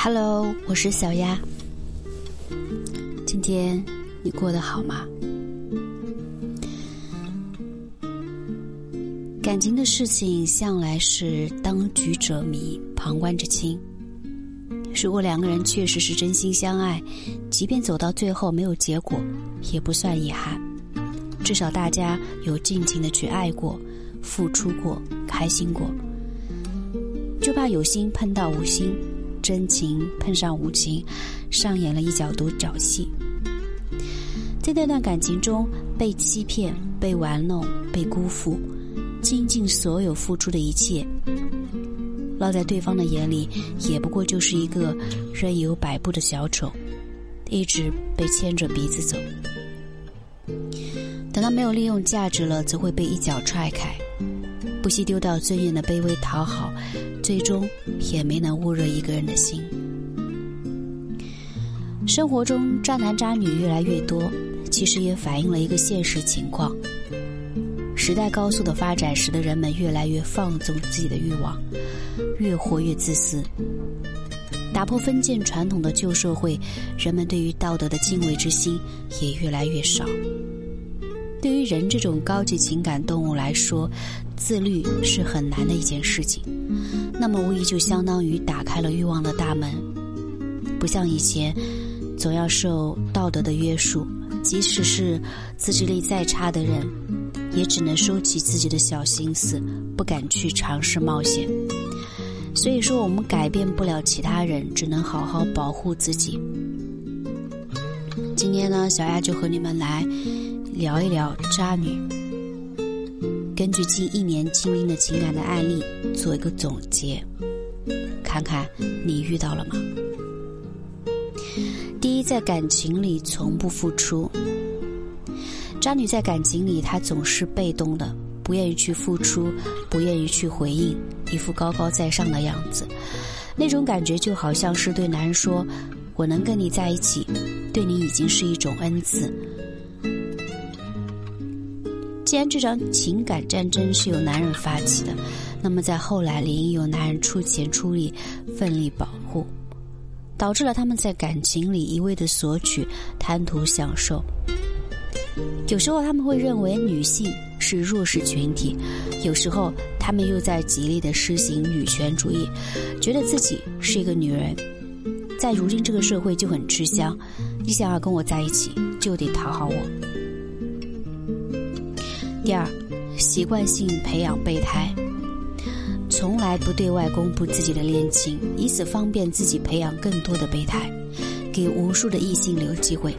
Hello，我是小丫。今天你过得好吗？感情的事情向来是当局者迷，旁观者清。如果两个人确实是真心相爱，即便走到最后没有结果，也不算遗憾。至少大家有尽情的去爱过，付出过，开心过。就怕有心碰到无心，真情碰上无情，上演了一角独角戏。在那段感情中，被欺骗、被玩弄、被辜负，倾尽所有付出的一切，落在对方的眼里，也不过就是一个任由摆布的小丑，一直被牵着鼻子走。等到没有利用价值了，则会被一脚踹开，不惜丢掉尊严的卑微讨好，最终也没能焐热一个人的心。生活中渣男渣女越来越多，其实也反映了一个现实情况：时代高速的发展，使得人们越来越放纵自己的欲望，越活越自私。打破封建传统的旧社会，人们对于道德的敬畏之心也越来越少。对于人这种高级情感动物来说，自律是很难的一件事情。那么无疑就相当于打开了欲望的大门。不像以前，总要受道德的约束，即使是自制力再差的人，也只能收起自己的小心思，不敢去尝试冒险。所以说，我们改变不了其他人，只能好好保护自己。今天呢，小丫就和你们来。聊一聊渣女，根据近一年经历的情感的案例做一个总结，看看你遇到了吗？第一，在感情里从不付出。渣女在感情里，她总是被动的，不愿意去付出，不愿意去回应，一副高高在上的样子。那种感觉就好像是对男人说：“我能跟你在一起，对你已经是一种恩赐。”既然这场情感战争是由男人发起的，那么在后来理应由男人出钱出力，奋力保护，导致了他们在感情里一味的索取，贪图享受。有时候他们会认为女性是弱势群体，有时候他们又在极力的施行女权主义，觉得自己是一个女人，在如今这个社会就很吃香，你想要跟我在一起，就得讨好我。第二，习惯性培养备胎，从来不对外公布自己的恋情，以此方便自己培养更多的备胎，给无数的异性留机会。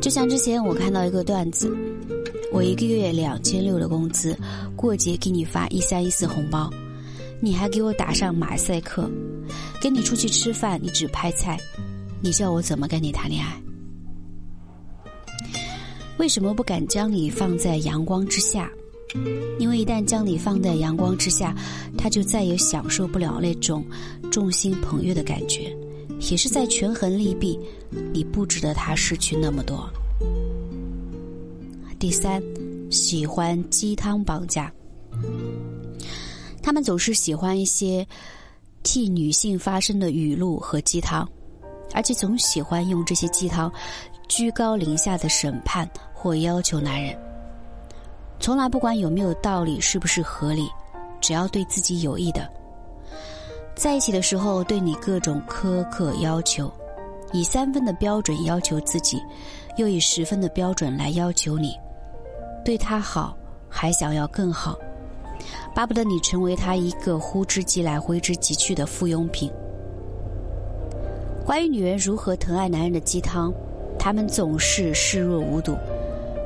就像之前我看到一个段子，我一个月两千六的工资，过节给你发一三一四红包，你还给我打上马赛克，跟你出去吃饭你只拍菜，你叫我怎么跟你谈恋爱？为什么不敢将你放在阳光之下？因为一旦将你放在阳光之下，他就再也享受不了那种众星捧月的感觉，也是在权衡利弊，你不值得他失去那么多。第三，喜欢鸡汤绑架，他们总是喜欢一些替女性发声的语录和鸡汤，而且总喜欢用这些鸡汤。居高临下的审判或要求男人，从来不管有没有道理，是不是合理，只要对自己有益的。在一起的时候，对你各种苛刻要求，以三分的标准要求自己，又以十分的标准来要求你。对他好，还想要更好，巴不得你成为他一个呼之即来挥之即去的附庸品。关于女人如何疼爱男人的鸡汤。他们总是视若无睹，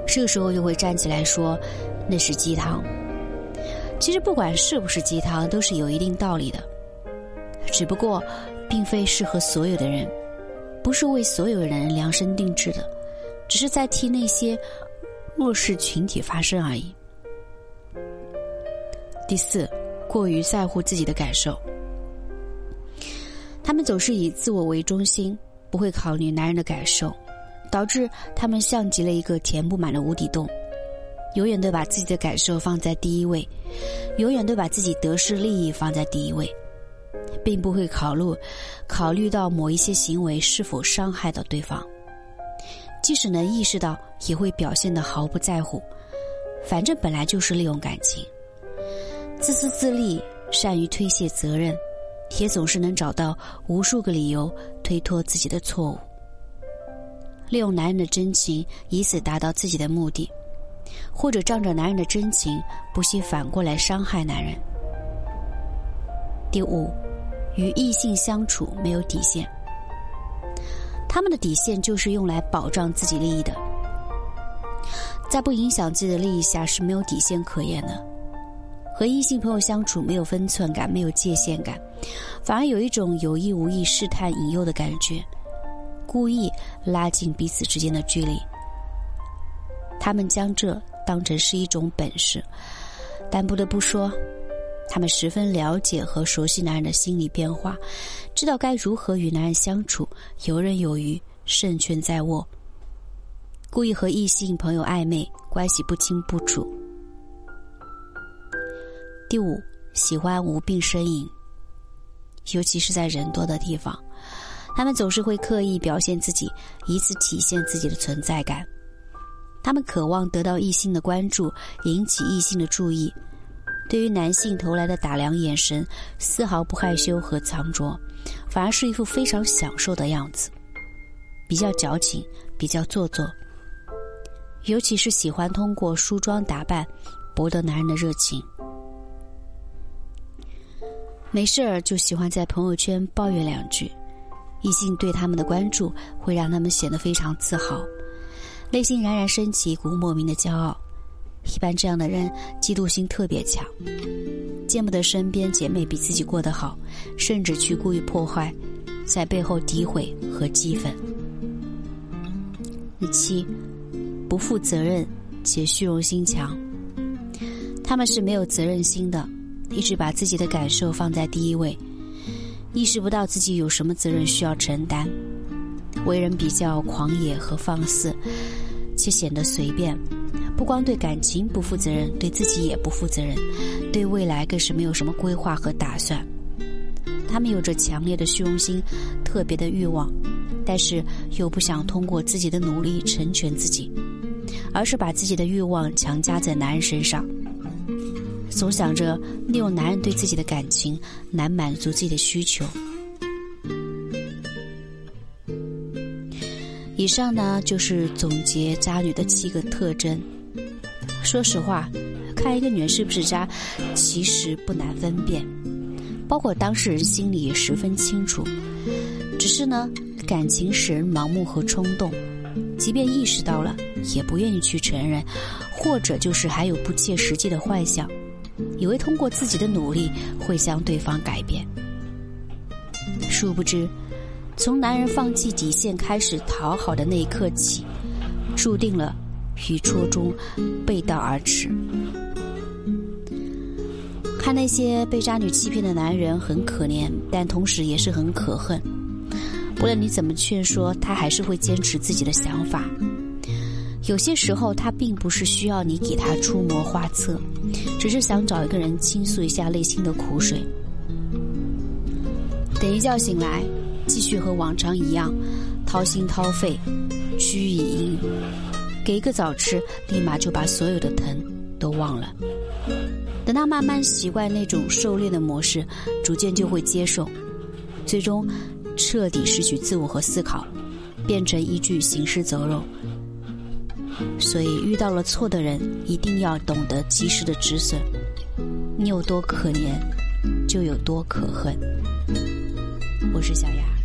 这个时候又会站起来说那是鸡汤。其实不管是不是鸡汤，都是有一定道理的，只不过并非适合所有的人，不是为所有人量身定制的，只是在替那些弱势群体发声而已。第四，过于在乎自己的感受，他们总是以自我为中心，不会考虑男人的感受。导致他们像极了一个填不满的无底洞，永远都把自己的感受放在第一位，永远都把自己得失利益放在第一位，并不会考虑考虑到某一些行为是否伤害到对方。即使能意识到，也会表现得毫不在乎。反正本来就是利用感情，自私自利，善于推卸责任，也总是能找到无数个理由推脱自己的错误。利用男人的真情，以此达到自己的目的，或者仗着男人的真情，不惜反过来伤害男人。第五，与异性相处没有底线。他们的底线就是用来保障自己利益的，在不影响自己的利益下是没有底线可言的。和异性朋友相处没有分寸感，没有界限感，反而有一种有意无意试探引诱的感觉，故意拉近彼此之间的距离。他们将这当成是一种本事，但不得不说。他们十分了解和熟悉男人的心理变化，知道该如何与男人相处，游刃有余，胜券在握。故意和异性朋友暧昧，关系不清不楚。第五，喜欢无病呻吟，尤其是在人多的地方，他们总是会刻意表现自己，以此体现自己的存在感。他们渴望得到异性的关注，引起异性的注意。对于男性投来的打量眼神，丝毫不害羞和藏拙，反而是一副非常享受的样子，比较矫情，比较做作。尤其是喜欢通过梳妆打扮博得男人的热情，没事儿就喜欢在朋友圈抱怨两句，异性对他们的关注会让他们显得非常自豪，内心冉冉升起一股莫名的骄傲。一般这样的人嫉妒心特别强，见不得身边姐妹比自己过得好，甚至去故意破坏，在背后诋毁和讥讽。第七，不负责任且虚荣心强，他们是没有责任心的，一直把自己的感受放在第一位，意识不到自己有什么责任需要承担，为人比较狂野和放肆，且显得随便。不光对感情不负责任，对自己也不负责任，对未来更是没有什么规划和打算。他们有着强烈的虚荣心，特别的欲望，但是又不想通过自己的努力成全自己，而是把自己的欲望强加在男人身上，总想着利用男人对自己的感情来满足自己的需求。以上呢，就是总结渣女的七个特征。说实话，看一个女人是不是渣，其实不难分辨，包括当事人心里也十分清楚。只是呢，感情使人盲目和冲动，即便意识到了，也不愿意去承认，或者就是还有不切实际的幻想，以为通过自己的努力会将对方改变。殊不知，从男人放弃底线开始讨好的那一刻起，注定了。与初衷背道而驰。看那些被渣女欺骗的男人很可怜，但同时也是很可恨。不论你怎么劝说，他还是会坚持自己的想法。有些时候，他并不是需要你给他出谋划策，只是想找一个人倾诉一下内心的苦水。等一觉醒来，继续和往常一样，掏心掏肺，居以阴。给一个早吃，立马就把所有的疼都忘了。等他慢慢习惯那种狩猎的模式，逐渐就会接受，最终彻底失去自我和思考，变成一具行尸走肉。所以，遇到了错的人，一定要懂得及时的止损。你有多可怜，就有多可恨。我是小雅。